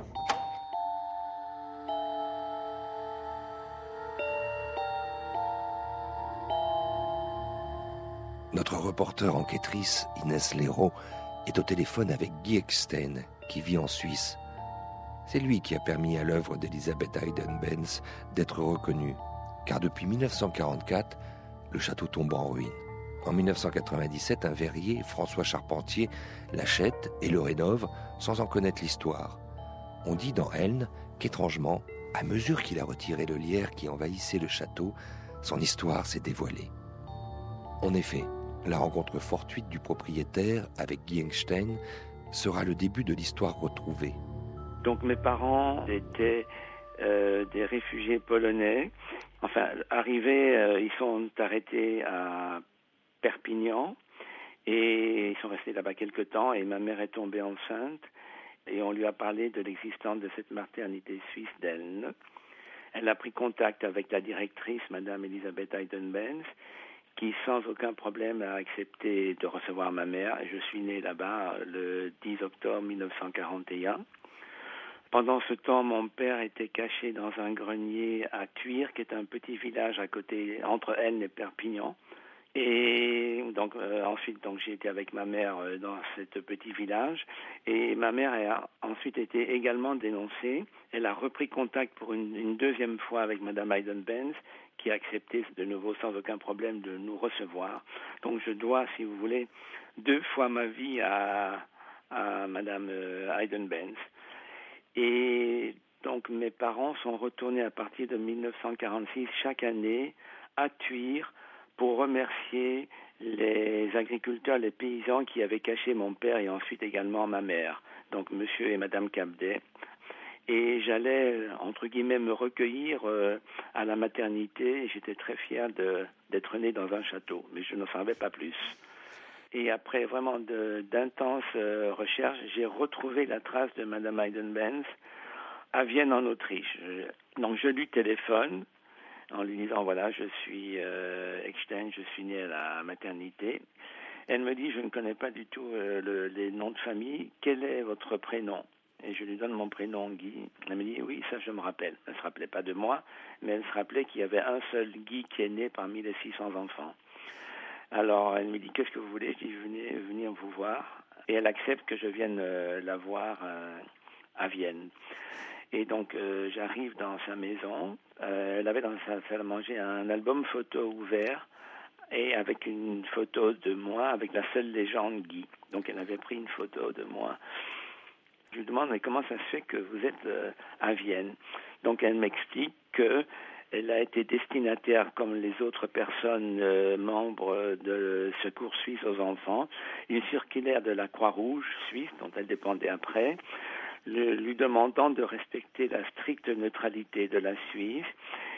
Notre reporter enquêtrice, Inès Léraud, est au téléphone avec Guy Eckstein, qui vit en Suisse. C'est lui qui a permis à l'œuvre d'Elisabeth Hayden-Benz d'être reconnue, car depuis 1944, le château tombe en ruine. En 1997, un verrier, François Charpentier, l'achète et le rénove sans en connaître l'histoire. On dit dans Elne qu'étrangement, à mesure qu'il a retiré le lierre qui envahissait le château, son histoire s'est dévoilée. En effet, la rencontre fortuite du propriétaire avec Guy Engstein sera le début de l'histoire retrouvée. Donc mes parents étaient euh, des réfugiés polonais. Enfin, arrivés, euh, ils sont arrêtés à Perpignan et ils sont restés là-bas quelque temps et ma mère est tombée enceinte et on lui a parlé de l'existence de cette maternité suisse d'Elne. Elle a pris contact avec la directrice, Madame Elisabeth Heidenbenz, qui sans aucun problème a accepté de recevoir ma mère. Je suis né là-bas le 10 octobre 1941. Pendant ce temps, mon père était caché dans un grenier à Tuire, qui est un petit village à côté, entre Elne et Perpignan. Et donc euh, ensuite, donc j'ai été avec ma mère euh, dans ce petit village. Et ma mère a ensuite été également dénoncée. Elle a repris contact pour une, deuxième fois avec Madame Hayden-Benz qui a accepté de nouveau sans aucun problème de nous recevoir. Donc je dois, si vous voulez, deux fois ma vie à, à Madame euh, Hayden-Benz. Et donc mes parents sont retournés à partir de 1946 chaque année à Tuire pour remercier les agriculteurs, les paysans qui avaient caché mon père et ensuite également ma mère, donc monsieur et madame Cabdet, et j'allais entre guillemets me recueillir euh, à la maternité. J'étais très fier d'être né dans un château, mais je ne savais pas plus. Et après vraiment d'intenses euh, recherches, j'ai retrouvé la trace de Madame Heidenbenz à Vienne en Autriche. donc je lui téléphone en lui disant voilà je suis euh, Eckstein, je suis né à la maternité. Elle me dit je ne connais pas du tout euh, le, les noms de famille. Quel est votre prénom? Et je lui donne mon prénom Guy. Elle me dit oui, ça je me rappelle. Elle ne se rappelait pas de moi, mais elle se rappelait qu'il y avait un seul Guy qui est né parmi les 600 enfants. Alors elle me dit qu'est-ce que vous voulez? Je dis venez venir vous voir. Et elle accepte que je vienne euh, la voir euh, à Vienne. Et donc euh, j'arrive dans sa maison. Elle avait dans sa salle à manger un album photo ouvert et avec une photo de moi avec la seule légende Guy. Donc elle avait pris une photo de moi. Je lui demande mais comment ça se fait que vous êtes à Vienne? Donc elle m'explique que elle a été destinataire, comme les autres personnes euh, membres de Secours Suisse aux enfants, une circulaire de la Croix-Rouge suisse, dont elle dépendait après, lui demandant de respecter la stricte neutralité de la Suisse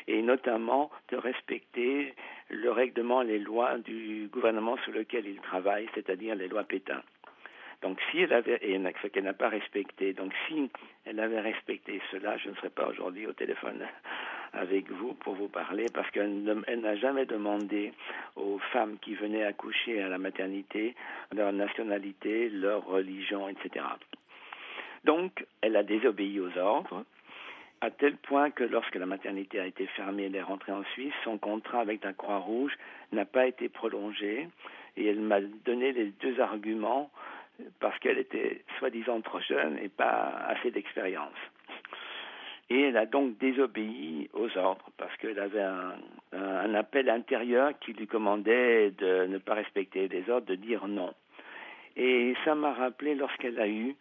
et notamment de respecter le règlement, les lois du gouvernement sur lequel il travaille, c'est-à-dire les lois Pétain. Donc si elle avait, et ce qu'elle n'a pas respecté, donc si elle avait respecté cela, je ne serais pas aujourd'hui au téléphone avec vous pour vous parler parce qu'elle n'a jamais demandé aux femmes qui venaient accoucher à la maternité leur nationalité, leur religion, etc. Donc, elle a désobéi aux ordres, à tel point que lorsque la maternité a été fermée, elle est rentrée en Suisse, son contrat avec la Croix-Rouge n'a pas été prolongé, et elle m'a donné les deux arguments parce qu'elle était soi-disant trop jeune et pas assez d'expérience. Et elle a donc désobéi aux ordres parce qu'elle avait un, appel intérieur qui lui commandait de ne pas respecter les ordres, de dire non. Et ça m'a rappelé lorsqu'elle a eu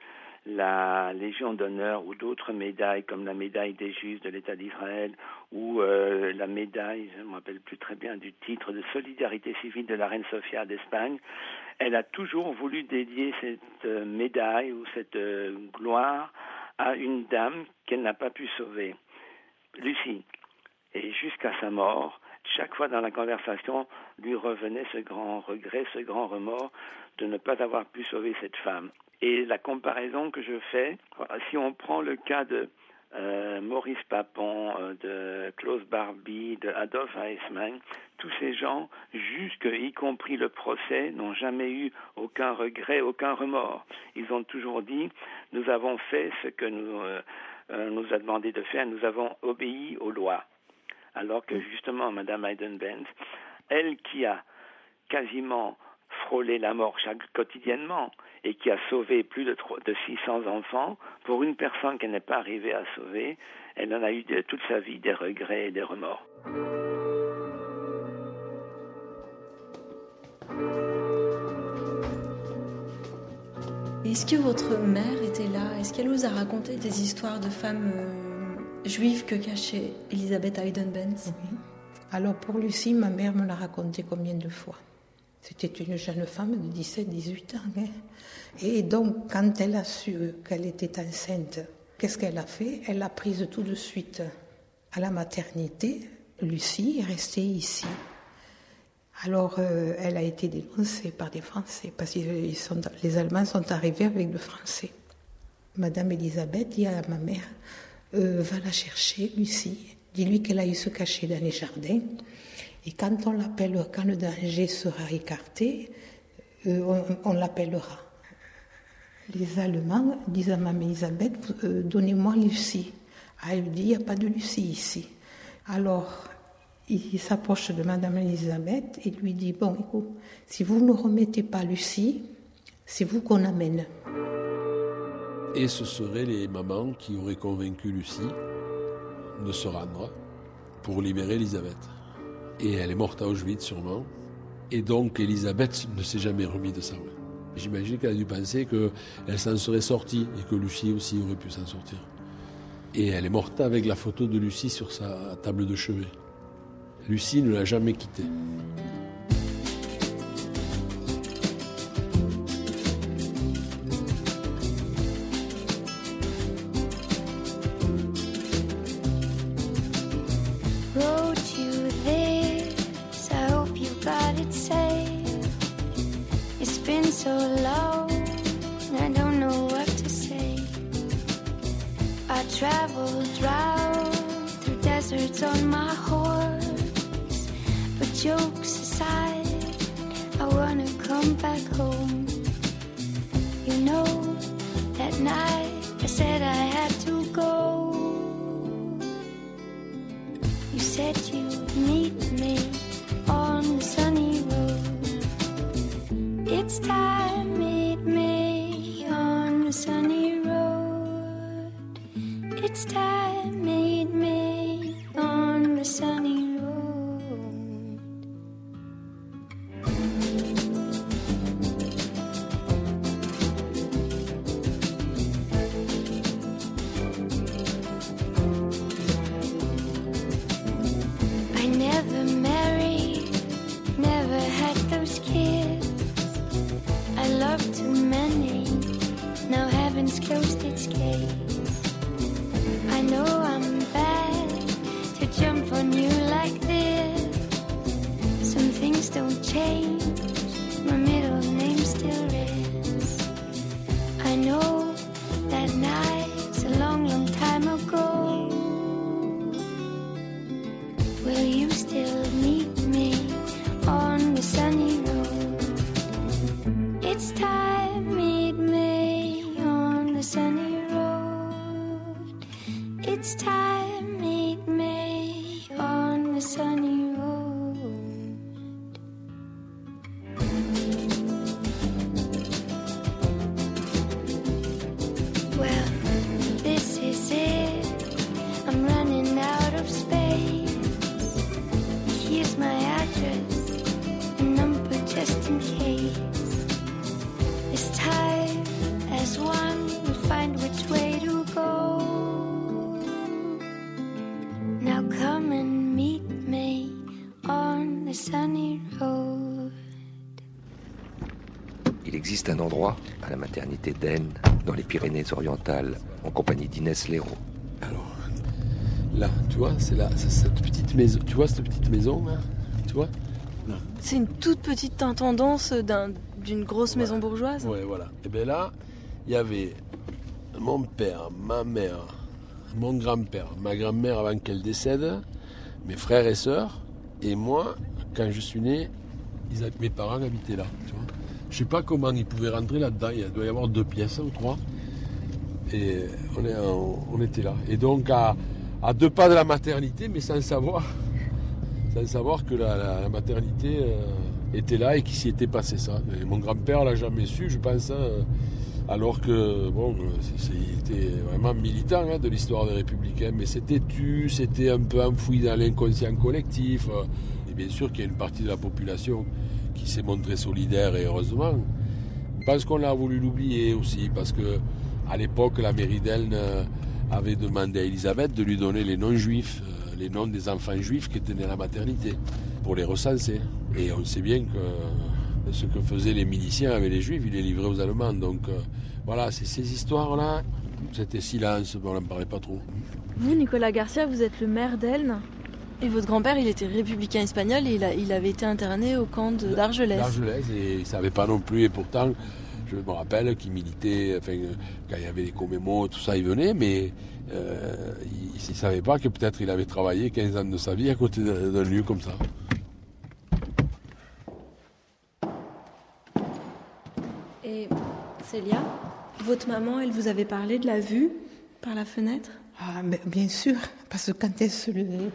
la Légion d'honneur ou d'autres médailles comme la médaille des Juifs de l'État d'Israël ou euh, la médaille, je ne me rappelle plus très bien du titre de solidarité civile de la reine Sofia d'Espagne, elle a toujours voulu dédier cette euh, médaille ou cette euh, gloire à une dame qu'elle n'a pas pu sauver, Lucie. Et jusqu'à sa mort, chaque fois dans la conversation, lui revenait ce grand regret, ce grand remords de ne pas avoir pu sauver cette femme. Et la comparaison que je fais, si on prend le cas de euh, Maurice Papon, euh, de Klaus Barbie, de Adolf Eichmann, tous ces gens, jusque y compris le procès, n'ont jamais eu aucun regret, aucun remords. Ils ont toujours dit nous avons fait ce que nous, euh, nous a demandé de faire, nous avons obéi aux lois. Alors que justement, Madame Heidenbenz, elle qui a quasiment frôlé la mort chaque, quotidiennement, et qui a sauvé plus de, de 600 enfants, pour une personne qu'elle n'est pas arrivée à sauver, elle en a eu de, toute sa vie des regrets et des remords. Est-ce que votre mère était là? Est-ce qu'elle vous a raconté des histoires de femmes euh, juives que cachait Elisabeth Hayden-Benz? Oui. Alors pour Lucie, ma mère me l'a raconté combien de fois? C'était une jeune femme de 17-18 ans. Hein. Et donc, quand elle a su qu'elle était enceinte, qu'est-ce qu'elle a fait? Elle l'a prise tout de suite à la maternité. Lucie est restée ici. Alors, euh, elle a été dénoncée par des Français, parce que les Allemands sont arrivés avec le Français. Madame Elisabeth dit à ma mère, euh, va la chercher, Lucie, dis-lui qu'elle a eu se cacher dans les jardins, et quand on l'appelle, quand le danger sera écarté, euh, on l'appellera les Allemands disent à Mme Elisabeth, euh, donnez-moi Lucie. Ah, elle dit, il n'y a pas de Lucie ici. Alors, il s'approche de Mme Elisabeth et lui dit, bon, écoute, si vous ne remettez pas Lucie, c'est vous qu'on amène. Et ce seraient les mamans qui auraient convaincu Lucie de se rendre pour libérer Elisabeth. Et elle est morte à Auschwitz sûrement. Et donc Elisabeth ne s'est jamais remise de ça. J'imagine qu'elle a dû penser qu'elle s'en serait sortie et que Lucie aussi aurait pu s'en sortir. Et elle est morte avec la photo de Lucie sur sa table de chevet. Lucie ne l'a jamais quittée. time. Sunny road. Il existe un endroit, à la maternité d'Aisne, dans les Pyrénées-Orientales, en compagnie d'Inès Léraud. Là, tu vois, c'est là, c'est cette petite maison. Tu vois cette petite maison là Tu vois? Là. C'est une toute petite intendance d'un- d'une grosse maison bourgeoise. Ouais, voilà. Et bien là, il y avait mon père, ma mère, mon grand-père, ma grand-mère avant qu'elle décède, mes frères et sœurs, et moi, quand je suis né, mes parents habitaient là. Tu vois je sais pas comment ils pouvaient rentrer là-dedans. Il doit y avoir deux pièces ou trois. Et on, était là. Et donc à, deux pas de la maternité, mais sans savoir, savoir que la, maternité euh, était là et qu'il s'y était passé ça. Mon grand-père l'a jamais su, je pense. hein, alors que bon, il était vraiment militant hein, de l'histoire des Républicains, mais c'était tu, c'était un peu enfoui dans l'inconscient collectif. euh, Bien sûr qu'il y a une partie de la population qui s'est montrée solidaire et heureusement. Je pense qu'on a voulu l'oublier aussi parce que à l'époque, la mairie d'Elne euh, avait demandé à Elisabeth de lui donner les noms juifs, euh, les noms des enfants juifs qui étaient nés à la maternité, pour les recenser. Et on sait bien que euh, ce que faisaient les miliciens avec les juifs, ils les livraient aux Allemands. Donc voilà, c'est ces histoires-là. C'était silence, on n'en parlait pas trop. Vous, Nicolas Garcia, vous êtes le maire d'Elne. Et votre grand-père, il était républicain espagnol et il, a- il avait été interné au camp d'Argelès. D'Argelès, et ils ne savaient pas non plus. Et pourtant, je me rappelle enfin, euh, quand il y avait les commémos, tout ça, ils venaient, mais euh, ils ne savaient pas que peut-être il avait travaillé 15 ans de sa vie à côté d'un d'un lieu comme ça. Et Célia, votre maman, elle vous avait parlé de la vue par la fenêtre? Ah, mais bien sûr, parce que quand elle se levait,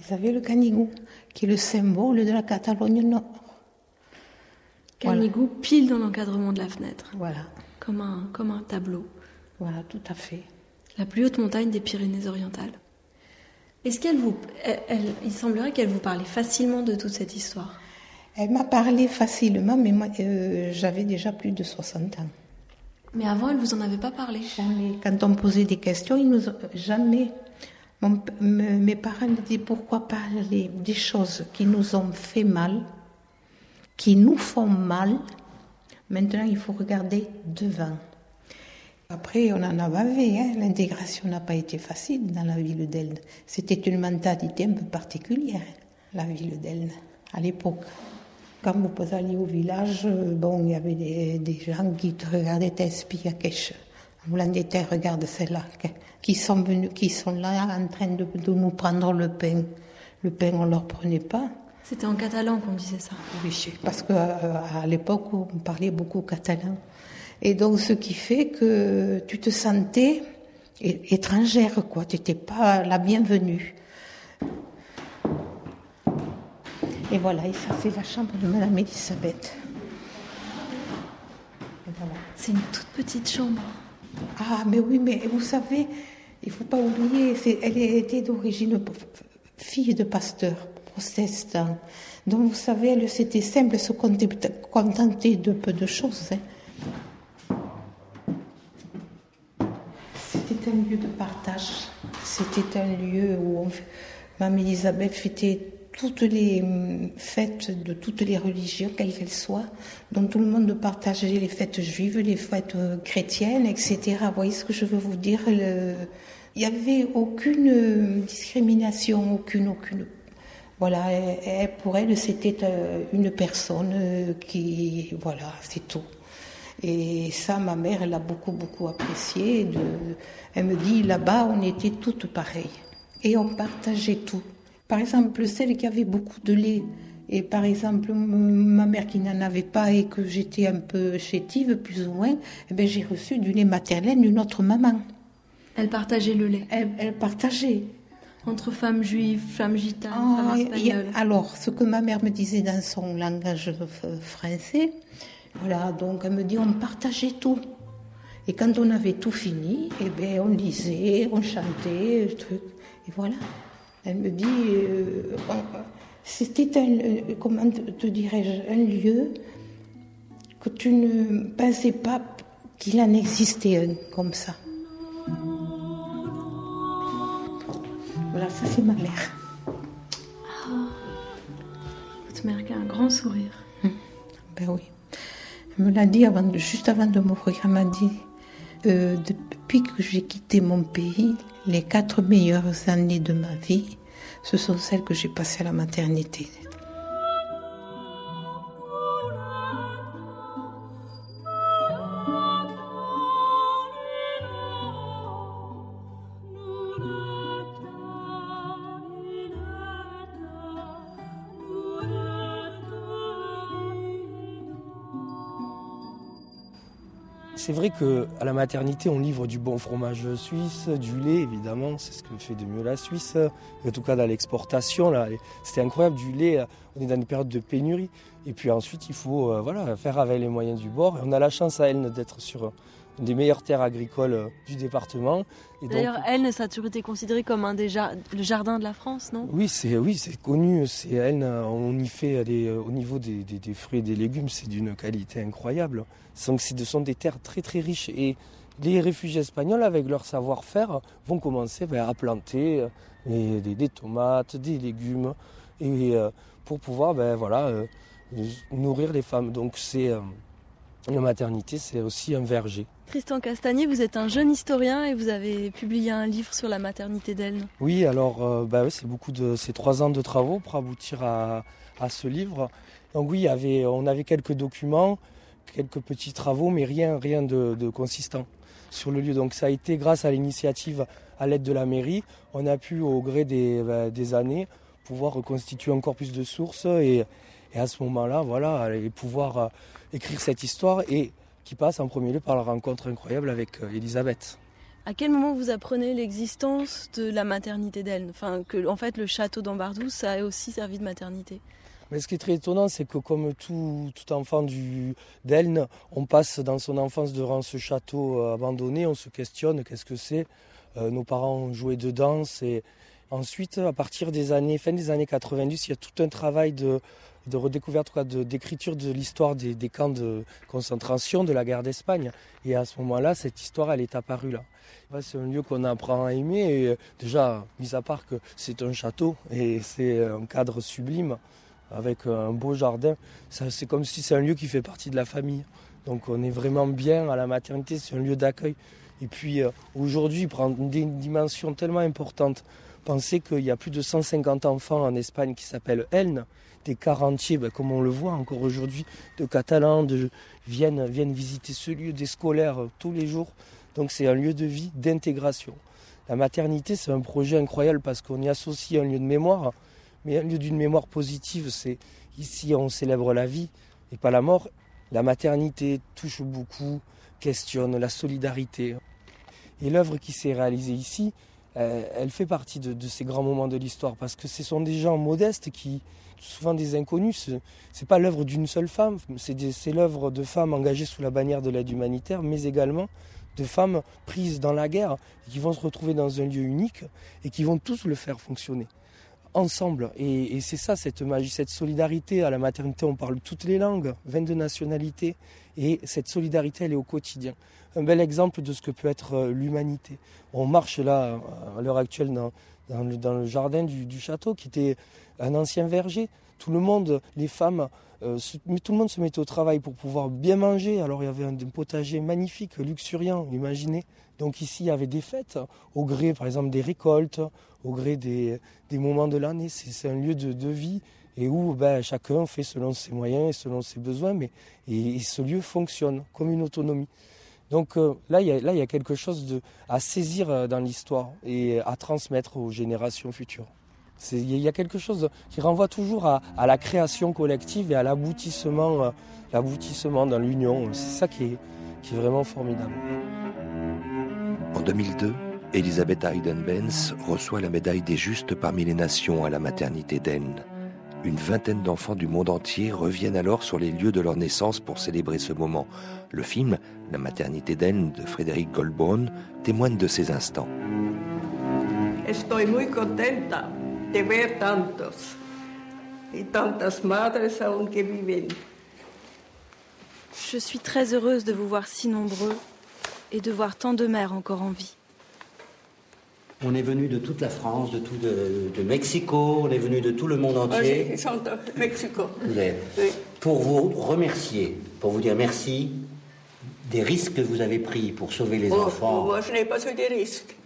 Ils avaient le canigou, qui est le symbole de la Catalogne Nord. Canigou pile dans l'encadrement de la fenêtre. Voilà. Comme un, comme un tableau. Voilà, tout à fait. La plus haute montagne des Pyrénées-Orientales. Est-ce qu'elle vous. elle- elle- il semblerait qu'elle vous parlait facilement de toute cette histoire? Elle m'a parlé facilement, mais moi, euh, j'avais déjà plus de 60 ans. Mais avant, elle vous en avait pas parlé Jamais. Quand on posait des questions, ils nous jamais. Mes parents me disaient pourquoi parler des choses qui nous ont fait mal, qui nous font mal. Maintenant, il faut regarder devant. Après, on en a bavé. hein. L'intégration n'a pas été facile dans la ville d'Elne. C'était une mentalité un peu particulière, la ville d'Elne, à l'époque. Quand vous alliez au village, euh, bon, il y avait des, des gens qui te regardaient, à quelque Voulant terres, regarde celle-là, qui sont venus, qui sont là en train de, de nous prendre le pain. Le pain, on leur prenait pas. C'était en catalan qu'on disait ça. Oui, parce qu'à l'époque, on parlait beaucoup catalan. Et donc, ce qui fait que tu te sentais étrangère, quoi. Tu n'étais pas la bienvenue. Et voilà, et ça c'est la chambre de Madame Elisabeth. Voilà. C'est une toute petite chambre. Ah, mais oui, mais vous savez, il faut pas oublier, c'est- elle était d'origine fille de pasteur protestant. Donc vous savez, elle c'était simple, se contentait de peu de choses. hein. C'était un lieu de partage. C'était un lieu où on, Mme Elisabeth fêtait toutes les hum, fêtes de toutes les religions, quelles qu'elles soient. Donc tout le monde partageait les fêtes juives, les fêtes euh, chrétiennes, etc. Vous voyez ce que je veux vous dire? Il n'y avait aucune euh, discrimination, aucune, aucune. Voilà, pour elle, c'était euh, une personne euh, qui, voilà, c'est tout. Et ça, ma mère, elle a beaucoup, beaucoup apprécié. Elle me dit, là-bas, on était toutes pareilles. Et on partageait tout. Par exemple, celle qui avait beaucoup de lait, et par exemple, ma mère qui n'en avait pas et que j'étais un peu chétive, plus ou moins, eh ben, j'ai reçu du lait maternel d'une autre maman. Elle partageait le lait. Elle, elle partageait. Entre femmes juives, femmes gitanes, Ah, femmes alors, ce que ma mère me disait dans son langage français, voilà, donc elle me dit on partageait tout. Et quand on avait tout fini, eh ben, on lisait, on chantait, truc. Et voilà. Elle me dit, euh, c'était un, euh, comment te, dirais-je, un lieu que tu ne pensais pas qu'il en existait un comme ça. Voilà, ça c'est ma mère. Votre mère qui a un grand sourire. Ben oui. Elle me l'a dit avant juste avant de mourir. Elle m'a dit euh, depuis que j'ai quitté mon pays, les quatre meilleures années de ma vie, ce sont celles que j'ai passées à la maternité. À la maternité, on livre du bon fromage suisse, du lait, évidemment, c'est ce que fait de mieux la Suisse. En tout cas, dans l'exportation, c'était incroyable, du lait. On est dans une période de pénurie. Et puis ensuite, il faut euh, faire avec les moyens du bord. Et on a la chance à Elne d'être sur une des meilleures terres agricoles euh, du département. D'ailleurs, elle, ça a toujours été considéré comme un des le jardin de la France, non? Oui, c'est oui, c'est connu. C'est Elne. On y fait des- au niveau des, des- des fruits et des légumes, c'est d'une qualité incroyable. Donc, ce sont des terres très très riches et les réfugiés espagnols, avec leur savoir-faire, vont commencer ben, à planter euh, des, tomates, des légumes, et euh, pour pouvoir ben, voilà, euh, nourrir les femmes. Donc, c'est euh, la maternité, c'est aussi un verger. Tristan Castagnier, vous êtes un jeune historien et vous avez publié un livre sur la maternité d'Elne. Oui, alors euh, bah c'est beaucoup de c'est trois ans de travaux pour aboutir à, à ce livre. Donc oui, avait, on avait quelques documents, quelques petits travaux, mais rien, rien de, de consistant sur le lieu. Donc ça a été grâce à l'initiative à l'aide de la mairie, on a pu au gré des, bah, des années pouvoir reconstituer encore plus de sources et, et à ce moment-là, voilà, et pouvoir euh, écrire cette histoire et qui passe en premier lieu par la rencontre incroyable avec euh, Elisabeth. À quel moment vous apprenez l'existence de la maternité d'Elne? Enfin, que en fait le château d'Ambardou, ça a aussi servi de maternité. Mais ce qui est très étonnant, c'est que comme tout, tout enfant d'Elne, on passe dans son enfance devant ce château euh, abandonné, on se questionne qu'est-ce que c'est? Euh, nos parents ont joué dedans. Et ensuite, à partir des années, fin des années 90, il y a tout un travail de, de redécouverte, d'écriture de, l'histoire des, camps de concentration de la guerre d'Espagne. Et à ce moment-là, cette histoire, elle est apparue là. C'est un lieu qu'on apprend à aimer. Et euh, déjà, mis à part que c'est un château et c'est un cadre sublime avec un beau jardin. C'est comme si c'est un lieu qui fait partie de la famille. Donc on est vraiment bien à la maternité, c'est un lieu d'accueil. Et puis euh, aujourd'hui, il prend une dimension tellement importante. Pensez qu'il y a plus de 150 enfants en Espagne qui s'appellent Elne, des quarantiers, ben, comme on le voit encore aujourd'hui, de Catalans viennent, viennent visiter ce lieu, des scolaires euh, tous les jours. Donc c'est un lieu de vie, d'intégration. La maternité, c'est un projet incroyable parce qu'on y associe un lieu de mémoire, mais un lieu d'une mémoire positive. C'est ici on célèbre la vie et pas la mort. La maternité touche beaucoup, questionne la solidarité. Et l'œuvre qui s'est réalisée ici, elle, fait partie de, ces grands moments de l'histoire parce que ce sont des gens modestes qui, souvent des inconnus, c'est pas l'œuvre d'une seule femme, c'est l'œuvre de femmes engagées sous la bannière de l'aide humanitaire, mais également de femmes prises dans la guerre qui vont se retrouver dans un lieu unique et qui vont tous le faire fonctionner ensemble. Et, c'est ça, cette magie, cette solidarité. À la maternité, on parle toutes les langues, 22 nationalités, et cette solidarité, elle est au quotidien. Un bel exemple de ce que peut être euh, l'humanité. On marche là, à l'heure actuelle, dans, le, jardin du, château, qui était un ancien verger. Tout le monde, les femmes, euh, tout le monde se mettait au travail pour pouvoir bien manger. Alors il y avait un, potager magnifique, luxuriant, imaginez. Donc ici, il y avait des fêtes, au gré, par exemple, des récoltes, au gré des, moments de l'année. C'est un lieu de, vie et où ben, chacun fait selon ses moyens et selon ses besoins, mais et, ce lieu fonctionne comme une autonomie. Donc euh, là, il y a, quelque chose à saisir euh, dans l'histoire et à transmettre aux générations futures. Il y a quelque chose qui renvoie toujours à, la création collective et à l'aboutissement, euh, l'aboutissement dans l'union. C'est ça qui est, qui est vraiment formidable. En 2002, Elisabeth Hayden-Benz reçoit la médaille des justes parmi les nations à la maternité d'Aisne. Une vingtaine d'enfants du monde entier reviennent alors sur les lieux de leur naissance pour célébrer ce moment. Le film, La maternité d'Aisne de Frédéric Goldborn, témoigne de ces instants. Estoy muy contenta de ver tantos y tantas madres aún que viven. Je suis très heureuse de vous voir si nombreux et de voir tant de mères encore en vie. On est venu de toute la France, de tout de, Mexico, on est venu de tout le monde entier. Ils sont de Mexico. Pour vous remercier, pour vous dire merci des risques que vous avez pris pour sauver les oh, enfants. Moi, je n'ai pas eu des risques.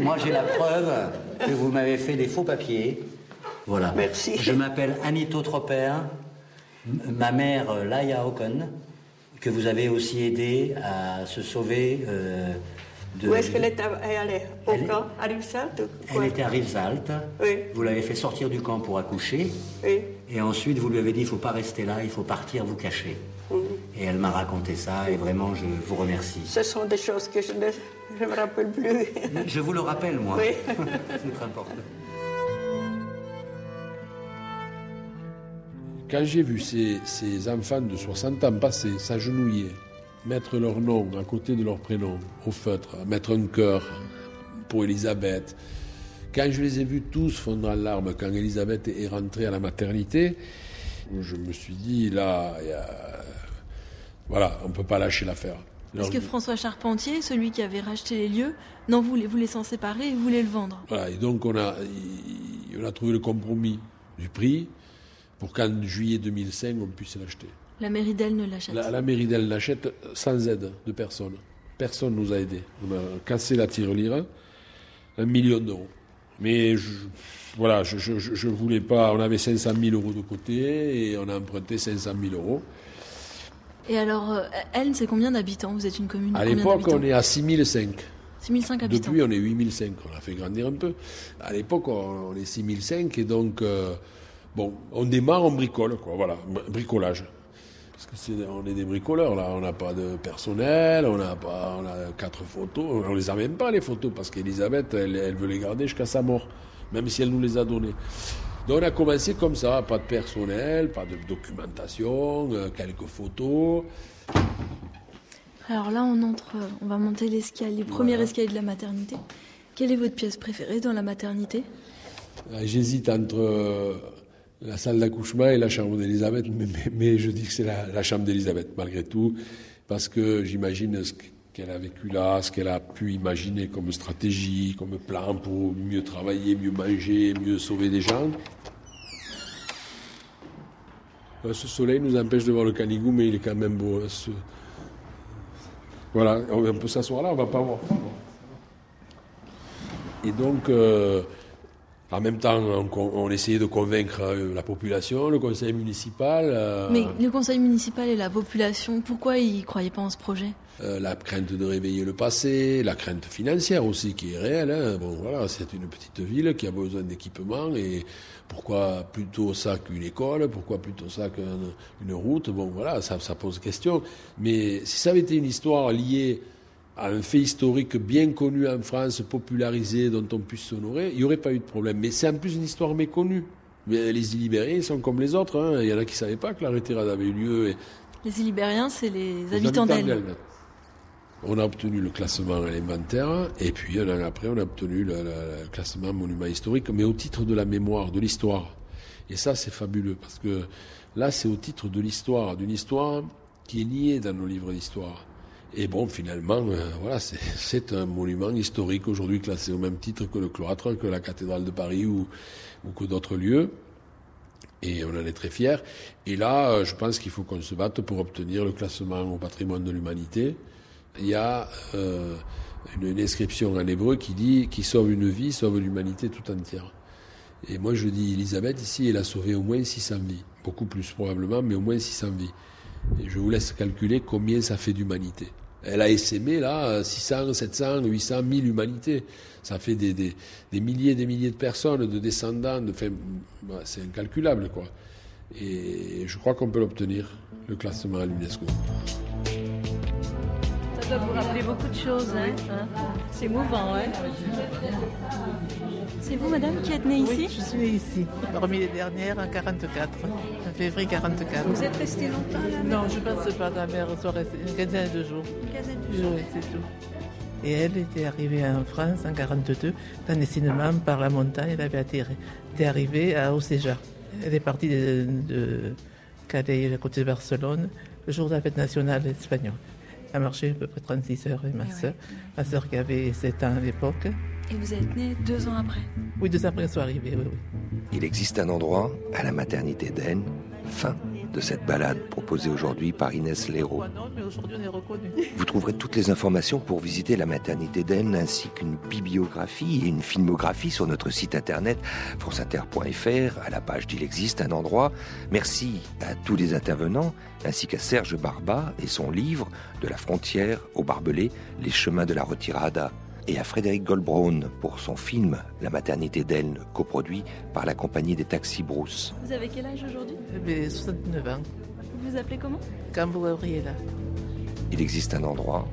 moi, j'ai la preuve que vous m'avez fait des faux papiers. Voilà. Merci. Je m'appelle Anito Troper, ma mère euh, Laia Ocon, que vous avez aussi aidé à se sauver. Euh, où est-ce qu'elle est allée Au camp? À Rivesaltes Elle était à Rivesaltes. Oui. Vous l'avez fait sortir du camp pour accoucher. Oui. Et ensuite, vous lui avez dit il ne faut pas rester là, il faut partir vous cacher. Et elle m'a raconté ça, et vraiment, je vous remercie. Ce sont des choses que je ne me rappelle plus. Je vous le rappelle, moi. Oui. C'est très important. Quand j'ai vu ces, ces enfants de 60 ans passer, s'agenouiller, mettre leur nom à côté de leur prénom au feutre, mettre un cœur pour Elisabeth. Quand je les ai vus tous fondre en larmes quand Elisabeth est rentrée à la maternité, je me suis dit, là, voilà, on ne peut pas lâcher l'affaire. Parce que François Charpentier, celui qui avait racheté les lieux, n'en voulait, voulait s'en séparer et voulait le vendre? Voilà, et donc on a, on a trouvé le compromis du prix pour qu'en juillet 2005, on puisse l'acheter. La mairie d'elle ne l'achète La, mairie d'elle l'achète sans aide de personne. Personne nous a aidés. On a cassé la tirelire, un million d'euros. Mais voilà, je ne voulais pas. On avait 500 000 euros de côté et on a emprunté 500 000 euros. Et alors, euh, elle, c'est combien d'habitants? Vous êtes une commune À l'époque, on est à 6005. 6005 habitants. Depuis, on est 8005. On a fait grandir un peu. À l'époque, on, est 6005 et donc, euh, bon, on démarre, on bricole, quoi. Voilà, bricolage. Parce que on est des bricoleurs là, on n'a pas de personnel, on n'a pas, on a quatre photos, on les a même pas les photos parce qu'Elisabeth, elle, veut les garder jusqu'à sa mort, même si elle nous les a données. Donc on a commencé comme ça, pas de personnel, pas de documentation, euh, quelques photos. Alors là, on entre, on va monter l'escalier, le premier escalier de la maternité. Quelle est votre pièce préférée dans la maternité? Euh, J'hésite entre euh, la salle d'accouchement et la chambre d'Elisabeth, mais, je dis que c'est la, chambre d'Elisabeth, malgré tout, parce que j'imagine ce qu'elle a vécu là, ce qu'elle a pu imaginer comme stratégie, comme plan pour mieux travailler, mieux manger, mieux sauver des gens. Euh, ce soleil nous empêche de voir le canigou, mais il est quand même beau. Hein, voilà, on peut s'asseoir là, on va pas voir. Et donc, euh, en même temps, on, essayait de convaincre euh, la population, le conseil municipal. Euh, Mais le conseil municipal et la population, pourquoi ils ne croyaient pas en ce projet? euh, La crainte de réveiller le passé, la crainte financière aussi qui est réelle. Hein. Bon, voilà, c'est une petite ville qui a besoin d'équipement et pourquoi plutôt ça qu'une école Pourquoi plutôt ça qu'une route? Bon, voilà, ça, ça pose question. Mais si ça avait été une histoire liée à un fait historique bien connu en France, popularisé, dont on puisse s'honorer, il n'y aurait pas eu de problème. Mais c'est en plus une histoire méconnue. Mais les Ilibériens sont comme les autres. hein. Il y en a qui ne savaient pas que la retirade avait eu lieu. Et Les Ilibériens, c'est les, les habitants d'Elne. On a obtenu le classement à l'inventaire, et puis un an après, on a obtenu le, le- le classement monument historique, mais au titre de la mémoire, de l'histoire. Et ça, c'est fabuleux, parce que là, c'est au titre de l'histoire, d'une histoire qui est niée dans nos livres d'histoire. Et bon, finalement, euh, voilà, c'est- un monument historique aujourd'hui classé au même titre que le cloître, que la cathédrale de Paris ou, ou que d'autres lieux. Et on en est très fiers. Et là, euh, je pense qu'il faut qu'on se batte pour obtenir le classement au patrimoine de l'humanité. Il y a euh, une, une inscription en hébreu qui dit qui sauve une vie, sauve l'humanité tout entière. Et moi, je dis, Elisabeth, ici, elle a sauvé au moins 600 vies. Beaucoup plus probablement, mais au moins 600 vies. Et je vous laisse calculer combien ça fait d'humanité. Elle a essaimé, là, 600, 700, 800, 1000 humanités. Ça fait des, des, milliers et des milliers de personnes, de descendants. De, bah, c'est incalculable, quoi. Et je crois qu'on peut l'obtenir, le classement à l'UNESCO. Ça doit vous rappeler beaucoup de choses, hein, hein C'est mouvant, ouais. C'est vous, madame, qui êtes née ici? Oui, je suis née ici, parmi les dernières en 44, en février 44. Vous êtes restée longtemps là Non, je ne pense pas ma mère soit restée une quinzaine de jours. Une quinzaine de jours. Oui, c'est tout. Et elle était arrivée en France en 42, clandestinement par la montagne, elle avait atterri. Elle était arrivée à Océja. Elle est partie de, de Calais, à côté de Barcelone, le jour de la fête nationale espagnole. Elle a marché à peu près 36 heures, et ma Ah soeur, ma soeur qui avait 7 ans à l'époque. Et vous êtes née deux ans après Oui, deux ans après, elle soit arrivée, oui, oui. Il existe un endroit, à la maternité d'Aisne, fin de cette balade proposée aujourd'hui par Inès Léraud. Reconnus. Vous trouverez toutes les informations pour visiter la maternité d'Aisne ainsi qu'une bibliographie et une filmographie sur notre site internet franceinter.fr à la page d'Il existe un endroit. Merci à tous les intervenants ainsi qu'à Serge Barba et son livre De la frontière au barbelé, les chemins de la retirada et à Frédéric Goldbraun pour son film La maternité d'Aisne coproduit par la compagnie des taxis Brousse. Vous avez quel âge aujourd'hui? J'avais 69 ans. Vous vous appelez comment? Cambo Gabriela. Il existe un endroit,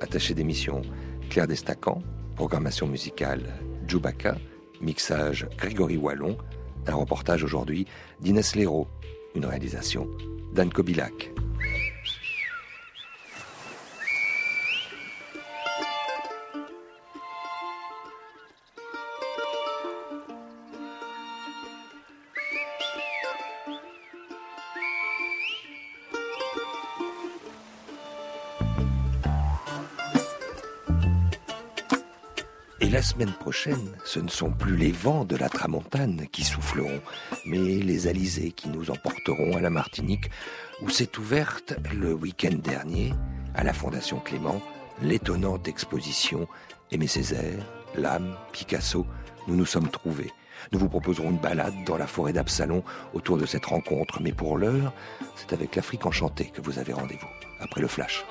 attaché d'émission Claire Destacan, programmation musicale Djoubaka, mixage Grégory Wallon, un reportage aujourd'hui d'Inès Léraud, une réalisation d'Anne Kobilac. La semaine prochaine, ce ne sont plus les vents de la tramontane qui souffleront, mais les alizés qui nous emporteront à la Martinique, où s'est ouverte le week-end dernier, à la Fondation Clément, l'étonnante exposition Aimé Césaire, l'âme, Picasso, nous nous sommes trouvés. Nous vous proposerons une balade dans la forêt d'Absalon autour de cette rencontre, mais pour l'heure, c'est avec l'Afrique enchantée que vous avez rendez-vous, après le flash.